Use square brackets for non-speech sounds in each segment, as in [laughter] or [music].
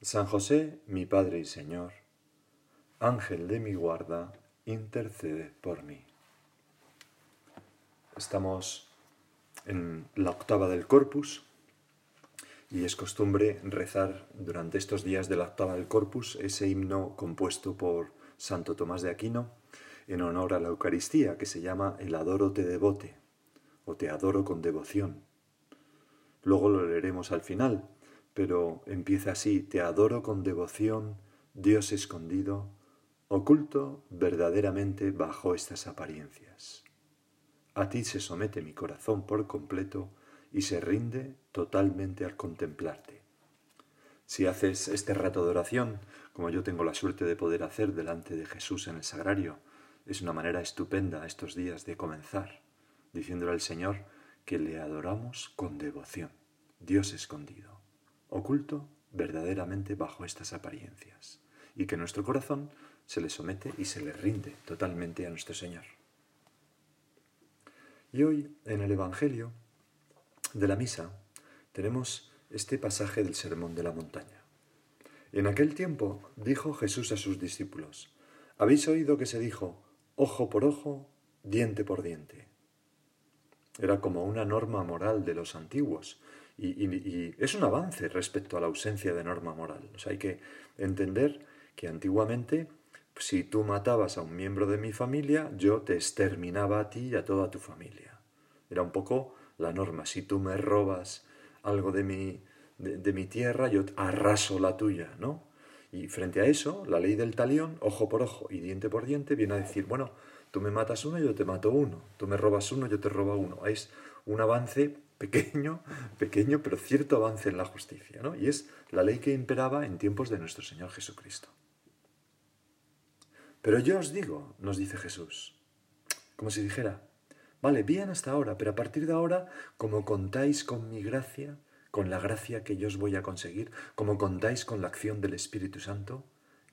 San José, mi Padre y Señor, Ángel de mi guarda, intercede por mí. Estamos en la octava del Corpus y es costumbre rezar durante estos días de la octava del Corpus ese himno compuesto por Santo Tomás de Aquino en honor a la Eucaristía que se llama El adoro te devote o te adoro con devoción. Luego lo leeremos al final, pero empieza así, te adoro con devoción, Dios escondido, oculto verdaderamente bajo estas apariencias. A ti se somete mi corazón por completo y se rinde totalmente al contemplarte. Si haces este rato de oración, como yo tengo la suerte de poder hacer delante de Jesús en el sagrario, es una manera estupenda estos días de comenzar, diciéndole al Señor que le adoramos con devoción, Dios escondido oculto verdaderamente bajo estas apariencias, y que nuestro corazón se le somete y se le rinde totalmente a nuestro Señor. Y hoy, en el Evangelio de la Misa, tenemos este pasaje del Sermón de la Montaña. En aquel tiempo dijo Jesús a sus discípulos, habéis oído que se dijo, ojo por ojo, diente por diente. Era como una norma moral de los antiguos, y, es un avance respecto a la ausencia de norma moral. O sea, hay que entender que antiguamente, si tú matabas a un miembro de mi familia, yo te exterminaba a ti y a toda tu familia. Era un poco la norma. Si tú me robas algo de mi, de, mi tierra, yo arraso la tuya, ¿no? Y frente a eso, la ley del talión, ojo por ojo y diente por diente, viene a decir, bueno, tú me matas uno, yo te mato uno, tú me robas uno, yo te robo uno. Es un avance pequeño, [laughs] pequeño, pero cierto avance en la justicia, ¿no? Y es la ley que imperaba en tiempos de nuestro Señor Jesucristo. Pero yo os digo, nos dice Jesús, como si dijera, vale, bien hasta ahora, pero a partir de ahora, como contáis con mi gracia, con la gracia que yo os voy a conseguir, como contáis con la acción del Espíritu Santo,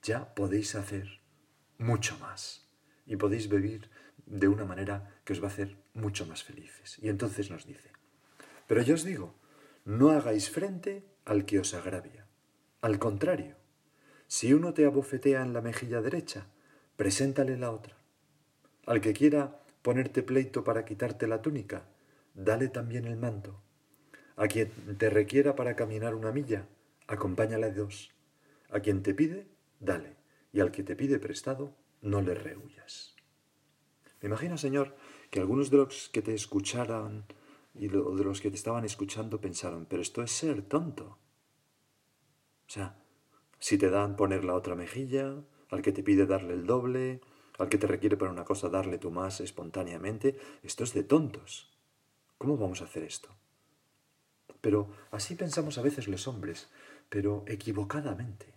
ya podéis hacer mucho más y podéis vivir de una manera que os va a hacer mucho más felices. Y entonces nos dice, pero yo os digo, no hagáis frente al que os agravia. Al contrario, si uno te abofetea en la mejilla derecha, preséntale la otra. Al que quiera ponerte pleito para quitarte la túnica, dale también el manto. A quien te requiera para caminar una milla, acompáñale dos. A quien te pide, dale. Y al que te pide prestado, no le rehuyas. Me imagino, Señor, que algunos de los que te escucharan y de los que te estaban escuchando pensaron, pero esto es ser tonto. O sea, si te dan poner la otra mejilla, al que te pide darle el doble, al que te requiere para una cosa darle tú más espontáneamente, esto es de tontos. ¿Cómo vamos a hacer esto? Pero así pensamos a veces los hombres, pero equivocadamente.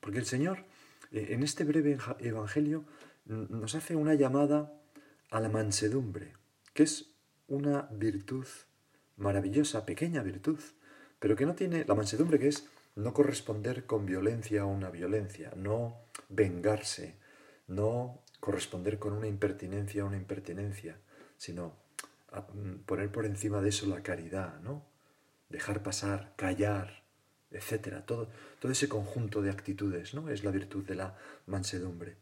Porque el Señor, en este breve Evangelio, nos hace una llamada a la mansedumbre, que es una virtud maravillosa, pequeña virtud, pero que no tiene la mansedumbre que es no corresponder con violencia a una violencia, no vengarse, no corresponder con una impertinencia a una impertinencia, sino mm, poner por encima de eso la caridad, ¿no? Dejar pasar, callar, etcétera. Todo, todo ese conjunto de actitudes, ¿no? Es la virtud de la mansedumbre.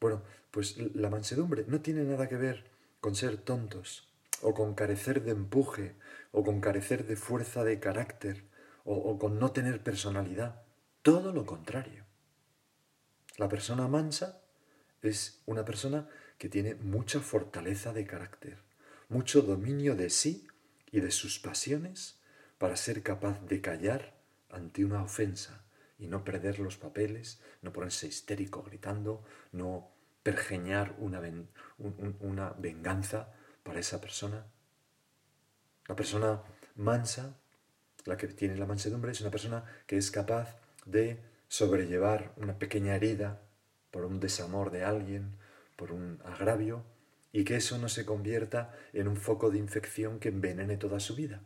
Bueno, pues la mansedumbre no tiene nada que ver con ser tontos, o con carecer de empuje, o con carecer de fuerza de carácter, o, con no tener personalidad. Todo lo contrario. La persona mansa es una persona que tiene mucha fortaleza de carácter, mucho dominio de sí y de sus pasiones para ser capaz de callar ante una ofensa y no perder los papeles, no ponerse histérico gritando, no pergeñar una, una venganza para esa persona. La persona mansa la que tiene la mansedumbre, es una persona que es capaz de sobrellevar una pequeña herida por un desamor de alguien, por un agravio, y que eso no se convierta en un foco de infección que envenene toda su vida,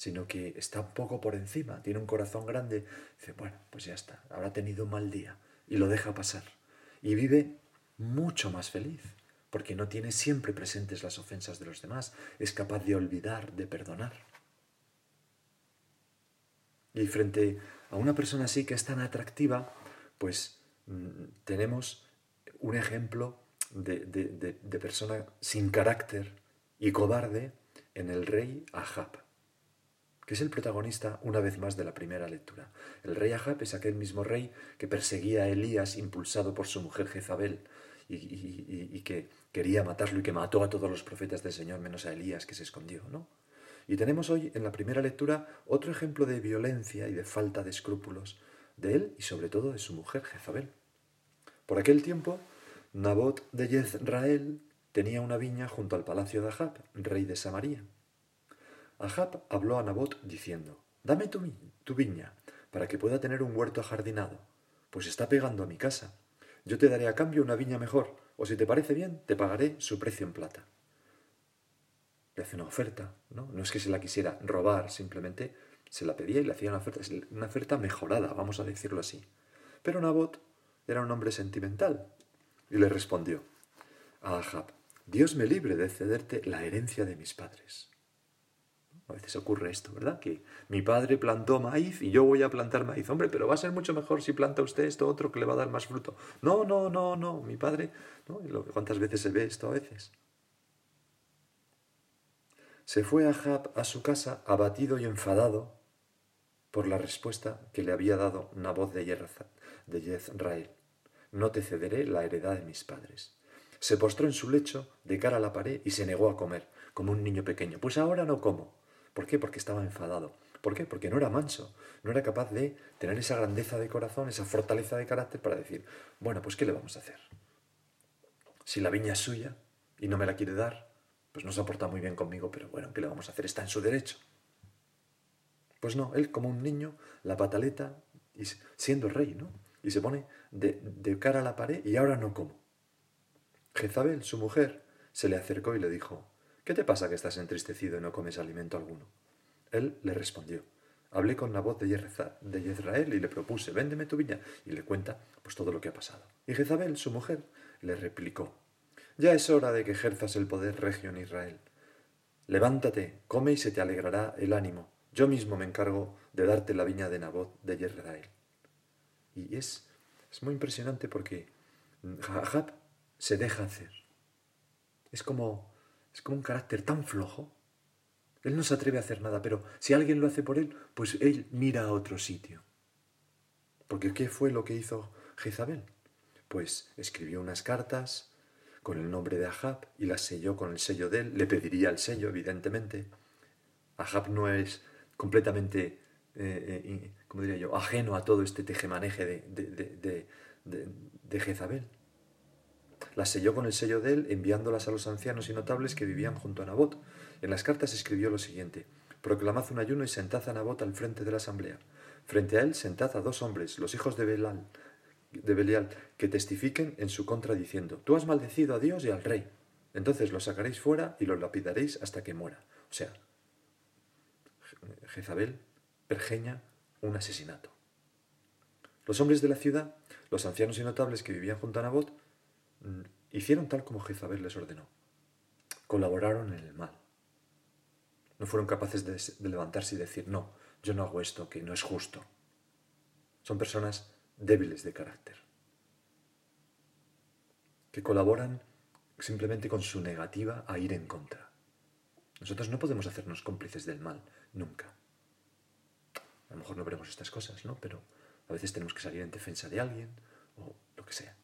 sino que está un poco por encima, tiene un corazón grande, dice, bueno, pues ya está, habrá tenido un mal día, y lo deja pasar, y vive mucho más feliz, porque no tiene siempre presentes las ofensas de los demás, es capaz de olvidar, de perdonar. Y frente a una persona así que es tan atractiva, pues mm, tenemos un ejemplo de, de, persona sin carácter y cobarde en el rey Ahab, que es el protagonista una vez más de la primera lectura. El rey Ahab es aquel mismo rey que perseguía a Elías impulsado por su mujer Jezabel y, que quería matarlo y que mató a todos los profetas del Señor menos a Elías que se escondió, ¿no? Y tenemos hoy en la primera lectura otro ejemplo de violencia y de falta de escrúpulos de él y sobre todo de su mujer Jezabel. Por aquel tiempo, Nabot de Jezrael tenía una viña junto al palacio de Ahab, rey de Samaria. Ahab habló a Nabot diciendo, Dame tu, viña, para que pueda tener un huerto ajardinado, pues está pegando a mi casa. Yo te daré a cambio una viña mejor, o si te parece bien, te pagaré su precio en plata le hace una oferta, ¿no? No es que se la quisiera robar, simplemente se la pedía y le hacía una oferta, una oferta mejorada, vamos a decirlo así. Pero Nabot era un hombre sentimental y le respondió a Ahab, Dios me libre de cederte la herencia de mis padres. A veces ocurre esto, ¿verdad? Que mi padre plantó maíz y yo voy a plantar maíz. Hombre, pero va a ser mucho mejor si planta usted esto otro que le va a dar más fruto. No, no, no, no. Mi padre, ¿no? ¿Cuántas veces se ve esto a veces? se fue Ahab a su casa abatido y enfadado por la respuesta que le había dado Nabot de Jezrael. No te cederé la heredad de mis padres. Se postró en su lecho, de cara a la pared, y se negó a comer, como un niño pequeño. Pues ahora no como. ¿Por qué? Porque estaba enfadado. ¿Por qué? Porque no era manso, no era capaz de tener esa grandeza de corazón, esa fortaleza de carácter para decir, bueno, pues ¿qué le vamos a hacer? Si la viña es suya y no me la quiere dar, pues no se ha muy bien conmigo, pero bueno, ¿qué le vamos a hacer? Está en su derecho. Pues no, él como un niño, la pataleta, y siendo rey, ¿no? Y se pone de, de cara a la pared y ahora no como. Jezabel, su mujer, se le acercó y le dijo, ¿qué te pasa que estás entristecido y no comes alimento alguno? Él le respondió, hablé con la voz de Jezrael y le propuse, véndeme tu viña, y le cuenta pues todo lo que ha pasado. Y Jezabel, su mujer, le replicó, ya es hora de que ejerzas el poder regio en Israel. Levántate, come y se te alegrará el ánimo. Yo mismo me encargo de darte la viña de Nabot de Israel. Y es, es muy impresionante porque Ahab se deja hacer. Es como, es como un carácter tan flojo. Él no se atreve a hacer nada, pero si alguien lo hace por él, pues él mira a otro sitio. Porque ¿qué fue lo que hizo Jezabel? Pues escribió unas cartas, con el nombre de Ahab y la selló con el sello de él, le pediría el sello, evidentemente. Ahab no es completamente, eh, eh diría yo?, ajeno a todo este tejemaneje de, de, de, de, Jezabel. La selló con el sello de él, enviándolas a los ancianos y notables que vivían junto a Nabot. En las cartas escribió lo siguiente: Proclamad un ayuno y sentad a Nabot al frente de la asamblea. Frente a él sentad a dos hombres, los hijos de Belal, de Belial que testifiquen en su contra diciendo, tú has maldecido a Dios y al rey. Entonces lo sacaréis fuera y lo lapidaréis hasta que muera. O sea, Jezabel pergeña un asesinato. Los hombres de la ciudad, los ancianos y notables que vivían junto a Nabot, hicieron tal como Jezabel les ordenó. Colaboraron en el mal. No fueron capaces de levantarse y decir, no, yo no hago esto, que no es justo. Son personas débiles de carácter, que colaboran simplemente con su negativa a ir en contra. Nosotros no podemos hacernos cómplices del mal, nunca. A lo mejor no veremos estas cosas, ¿no? Pero a veces tenemos que salir en defensa de alguien o lo que sea.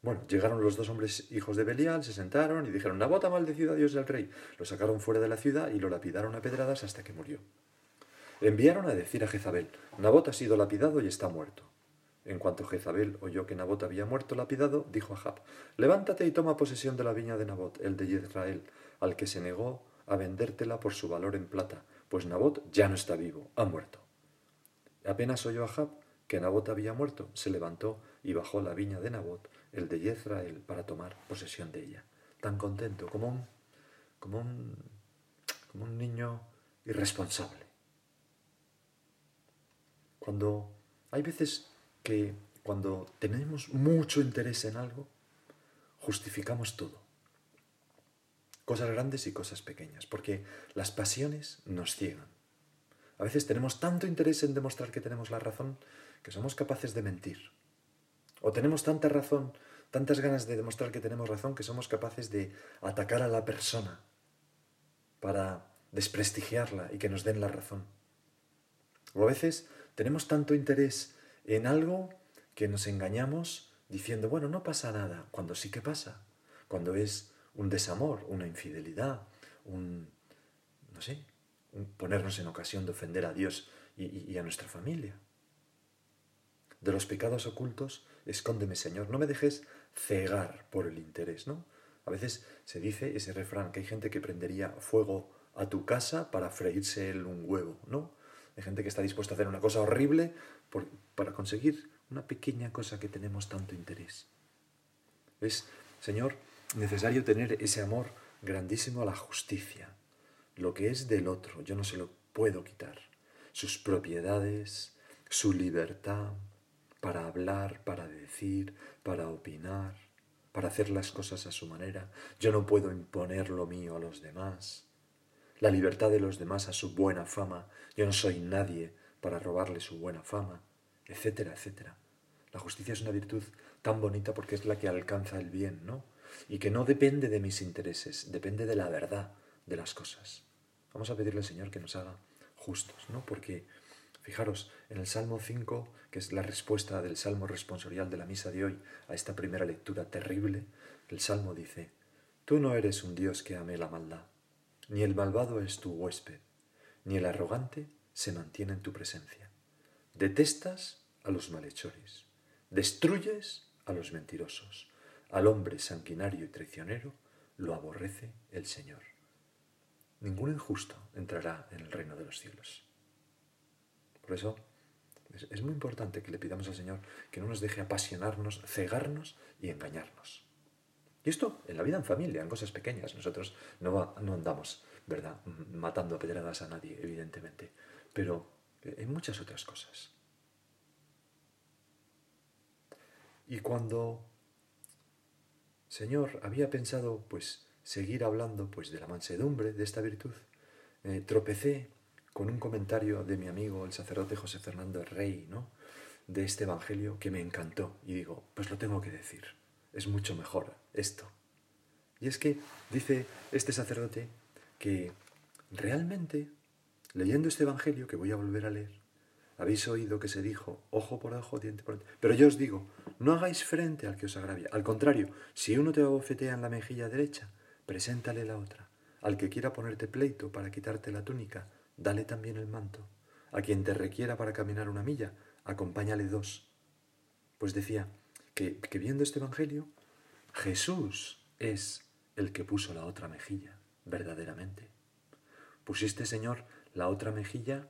Bueno, llegaron los dos hombres hijos de Belial, se sentaron y dijeron, Nabota maldecida a Dios al rey. Lo sacaron fuera de la ciudad y lo lapidaron a pedradas hasta que murió. Enviaron a decir a Jezabel, Nabot ha sido lapidado y está muerto. En cuanto Jezabel oyó que Nabot había muerto lapidado, dijo a Jab, levántate y toma posesión de la viña de Nabot, el de Israel, al que se negó a vendértela por su valor en plata, Pues Nabot ya no está vivo, ha muerto. Apenas oyó Ahab que Nabot había muerto, se levantó y bajó la viña de Nabot, el de Jezrael, para tomar posesión de ella. Tan contento, como un, como un, como un niño irresponsable. Cuando hay veces que cuando tenemos mucho interés en algo, justificamos todo. Cosas grandes y cosas pequeñas, porque las pasiones nos ciegan. A veces tenemos tanto interés en demostrar que tenemos la razón que somos capaces de mentir. O tenemos tanta razón, tantas ganas de demostrar que tenemos razón que somos capaces de atacar a la persona para desprestigiarla y que nos den la razón. O a veces tenemos tanto interés en algo que nos engañamos diciendo, bueno, no pasa nada, cuando sí que pasa, cuando es un desamor, una infidelidad, un, no sé, ponernos en ocasión de ofender a Dios y, y a nuestra familia. De los pecados ocultos, escóndeme, Señor, no me dejes cegar por el interés, ¿no? A veces se dice ese refrán que hay gente que prendería fuego a tu casa para freírse él un huevo, ¿no? Hay gente que está dispuesta a hacer una cosa horrible para conseguir una pequeña cosa que tenemos tanto interés. Es, Señor, necesario tener ese amor grandísimo a la justicia. Lo que es del otro, yo no se lo puedo quitar. Sus propiedades, su libertad para hablar, para decir, para opinar, para hacer las cosas a su manera. Yo no puedo imponer lo mío a los demás la libertad de los demás a su buena fama, yo no soy nadie para robarle su buena fama, etcétera, etcétera. La justicia es una virtud tan bonita porque es la que alcanza el bien, ¿no? Y que no depende de mis intereses, depende de la verdad de las cosas. Vamos a pedirle al Señor que nos haga justos, ¿no? Porque, fijaros, en el Salmo 5, que es la respuesta del Salmo responsorial de la misa de hoy a esta primera lectura terrible, el Salmo dice, Tú no eres un Dios que ame la maldad ni el malvado es tu huésped, ni el arrogante se mantiene en tu presencia. Detestas a los malhechores, destruyes a los mentirosos, al hombre sanguinario y traicionero lo aborrece el Señor. Ningún injusto entrará en el reino de los cielos. Por eso es, muy importante que le pidamos al Señor que no nos deje apasionarnos, cegarnos y engañarnos. Y esto en la vida en familia, en cosas pequeñas. Nosotros no, no andamos, ¿verdad?, matando a pedradas a nadie, evidentemente. Pero en muchas otras cosas. Y cuando Señor había pensado, pues, seguir hablando, pues, de la mansedumbre, de esta virtud, eh, tropecé con un comentario de mi amigo, el sacerdote José Fernando Rey, ¿no?, de este Evangelio que me encantó. Y digo, pues lo tengo que decir es mucho mejor esto. Y es que dice este sacerdote que realmente, leyendo este Evangelio que voy a volver a leer, habéis oído que se dijo ojo por ojo, diente por diente. Pero yo os digo, no hagáis frente al que os agravia. Al contrario, si uno te abofetea en la mejilla derecha, preséntale la otra. Al que quiera ponerte pleito para quitarte la túnica, dale también el manto. A quien te requiera para caminar una milla, acompáñale dos. Pues decía, que, viendo este Evangelio, Jesús es el que puso la otra mejilla, verdaderamente. Pusiste, Señor, la otra mejilla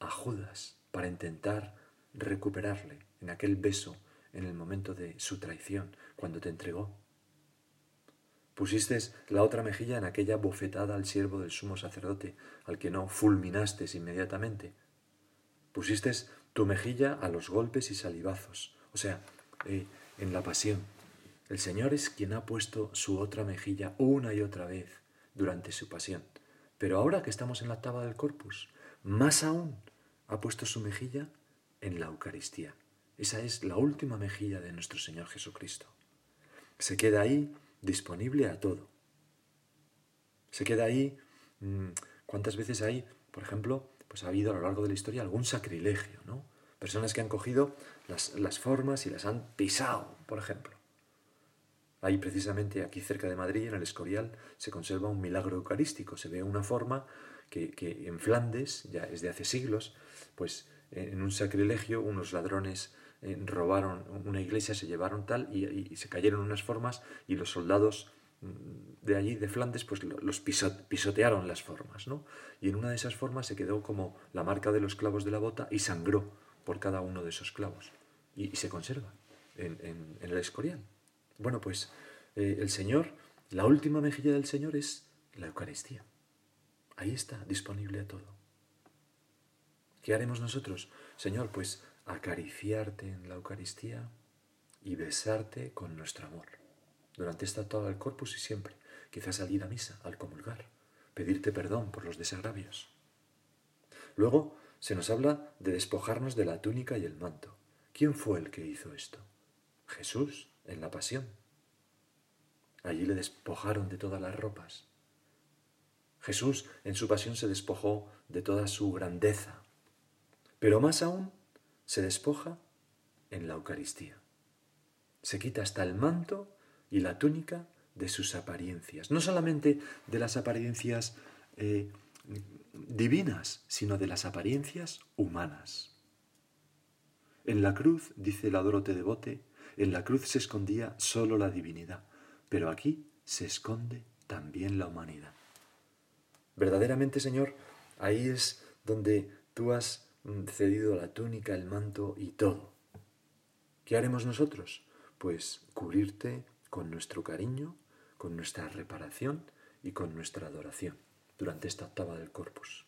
a Judas para intentar recuperarle en aquel beso en el momento de su traición, cuando te entregó. Pusiste la otra mejilla en aquella bofetada al siervo del sumo sacerdote, al que no fulminaste inmediatamente. Pusiste tu mejilla a los golpes y salivazos, o sea, eh, en la pasión. El Señor es quien ha puesto su otra mejilla una y otra vez durante su pasión. Pero ahora que estamos en la octava del corpus, más aún ha puesto su mejilla en la Eucaristía. Esa es la última mejilla de nuestro Señor Jesucristo. Se queda ahí disponible a todo. Se queda ahí, mm, ¿cuántas veces hay, por ejemplo, pues ha habido a lo largo de la historia algún sacrilegio, ¿no? Personas que han cogido las, formas y las han pisado, por ejemplo. Ahí precisamente aquí cerca de Madrid, en el Escorial, se conserva un milagro eucarístico. Se ve una forma que, en Flandes, ya es de hace siglos, pues en un sacrilegio unos ladrones eh, robaron una iglesia, se llevaron tal y, se cayeron unas formas y los soldados mm, de allí, de Flandes, pues los pisotearon las formas, ¿no? Y en una de esas formas se quedó como la marca de los clavos de la bota y sangró por cada uno de esos clavos. Y, se conserva en, el escorial. Bueno, pues eh, el Señor, la última mejilla del Señor es la Eucaristía. Ahí está, disponible a todo. ¿Qué haremos nosotros? Señor, pues acariciarte en la Eucaristía y besarte con nuestro amor. Durante esta toda el corpus y siempre. Quizás al ir a misa, al comulgar, pedirte perdón por los desagravios. Luego se nos habla de despojarnos de la túnica y el manto. ¿Quién fue el que hizo esto? Jesús, en la pasión. Allí le despojaron de todas las ropas. Jesús en su pasión se despojó de toda su grandeza, pero más aún se despoja en la Eucaristía. Se quita hasta el manto y la túnica de sus apariencias, no solamente de las apariencias eh, divinas, sino de las apariencias humanas. En la cruz, dice la Dorote de Bote, en la cruz se escondía solo la divinidad, pero aquí se esconde también la humanidad. Verdaderamente, Señor, ahí es donde tú has cedido la túnica, el manto y todo. ¿Qué haremos nosotros? Pues cubrirte con nuestro cariño, con nuestra reparación y con nuestra adoración durante esta octava del corpus.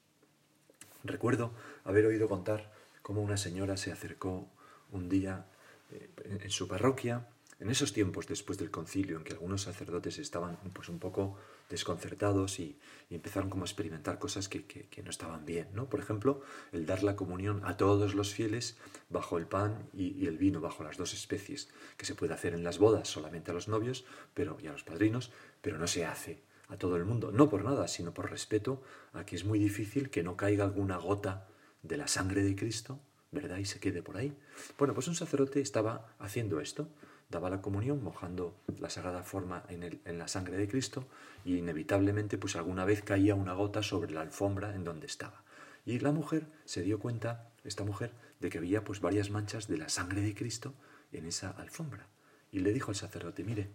Recuerdo haber oído contar cómo una señora se acercó un día eh, en su parroquia en esos tiempos después del concilio, en que algunos sacerdotes estaban pues, un poco desconcertados y, empezaron como a experimentar cosas que, no estaban bien, ¿no? Por ejemplo, el dar la comunión a todos los fieles bajo el pan y, el vino, bajo las dos especies, que se puede hacer en las bodas solamente a los novios pero, y a los padrinos, pero no se hace a todo el mundo, no por nada, sino por respeto a que es muy difícil que no caiga alguna gota de la sangre de Cristo, ¿verdad? Y se quede por ahí. Bueno, pues un sacerdote estaba haciendo esto, daba la comunión mojando la sagrada forma en, la sangre de Cristo y inevitablemente pues alguna vez caía una gota sobre la alfombra en donde estaba. Y la mujer se dio cuenta, esta mujer, de que había pues varias manchas de la sangre de Cristo en esa alfombra. Y le dijo al sacerdote, mire,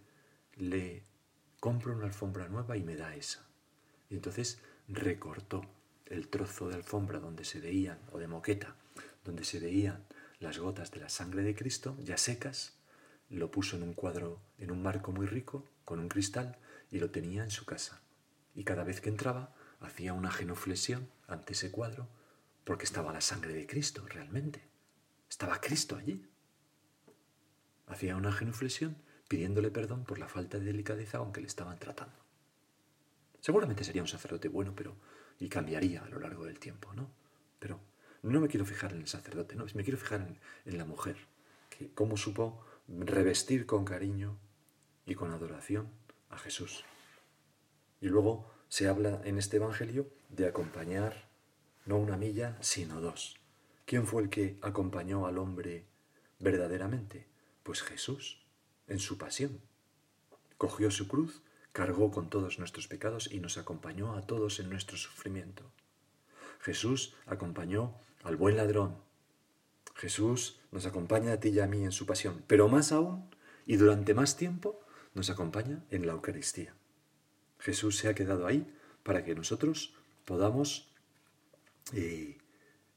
le compro una alfombra nueva y me da esa. Y entonces recortó el trozo de alfombra donde se veían, o de moqueta, donde se veían las gotas de la sangre de Cristo, ya secas, lo puso en un cuadro, en un marco muy rico, con un cristal, y lo tenía en su casa. Y cada vez que entraba, hacía una genuflexión ante ese cuadro, porque estaba la sangre de Cristo realmente. Estaba Cristo allí. Hacía una genuflexión pidiéndole perdón por la falta de delicadeza con que le estaban tratando. Seguramente sería un sacerdote bueno, pero y cambiaría a lo largo del tiempo, ¿no? Pero no me quiero fijar en el sacerdote, no, me quiero fijar en, en la mujer, que cómo supo revestir con cariño y con adoración a Jesús. Y luego se habla en este Evangelio de acompañar no una milla, sino dos. ¿Quién fue el que acompañó al hombre verdaderamente? Pues Jesús, en su pasión. Cogió su cruz, cargó con todos nuestros pecados y nos acompañó a todos en nuestro sufrimiento. Jesús acompañó al buen ladrón, Jesús nos acompaña a ti y a mí en su pasión, pero más aún y durante más tiempo nos acompaña en la Eucaristía. Jesús se ha quedado ahí para que nosotros podamos eh,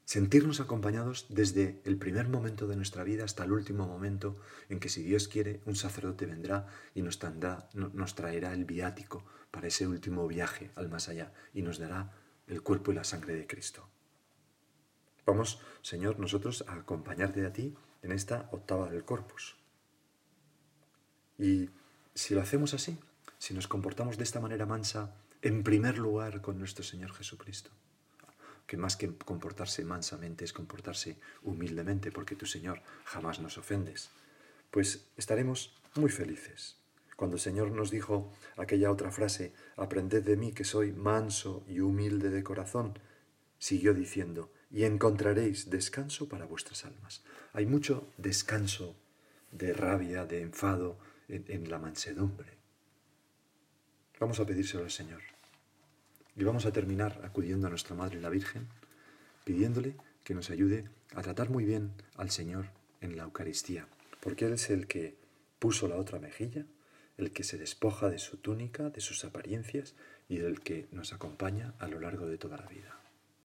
sentirnos acompañados desde el primer momento de nuestra vida hasta el último momento en que si Dios quiere un sacerdote vendrá y nos, nos traerá el viático para ese último viaje al más allá y nos dará el cuerpo y la sangre de Cristo. Vamos, Señor, nosotros a acompañarte a ti en esta octava del corpus. Y si lo hacemos así, si nos comportamos de esta manera mansa, en primer lugar con nuestro Señor Jesucristo, que más que comportarse mansamente es comportarse humildemente, porque tu Señor jamás nos ofendes, pues estaremos muy felices. Cuando el Señor nos dijo aquella otra frase, aprended de mí que soy manso y humilde de corazón, siguió diciendo, y encontraréis descanso para vuestras almas. Hay mucho descanso de rabia, de enfado en, la mansedumbre. Vamos a pedírselo al Señor. Y vamos a terminar acudiendo a nuestra Madre la Virgen, pidiéndole que nos ayude a tratar muy bien al Señor en la Eucaristía, porque Él es el que puso la otra mejilla, el que se despoja de su túnica, de sus apariencias y del que nos acompaña a lo largo de toda la vida.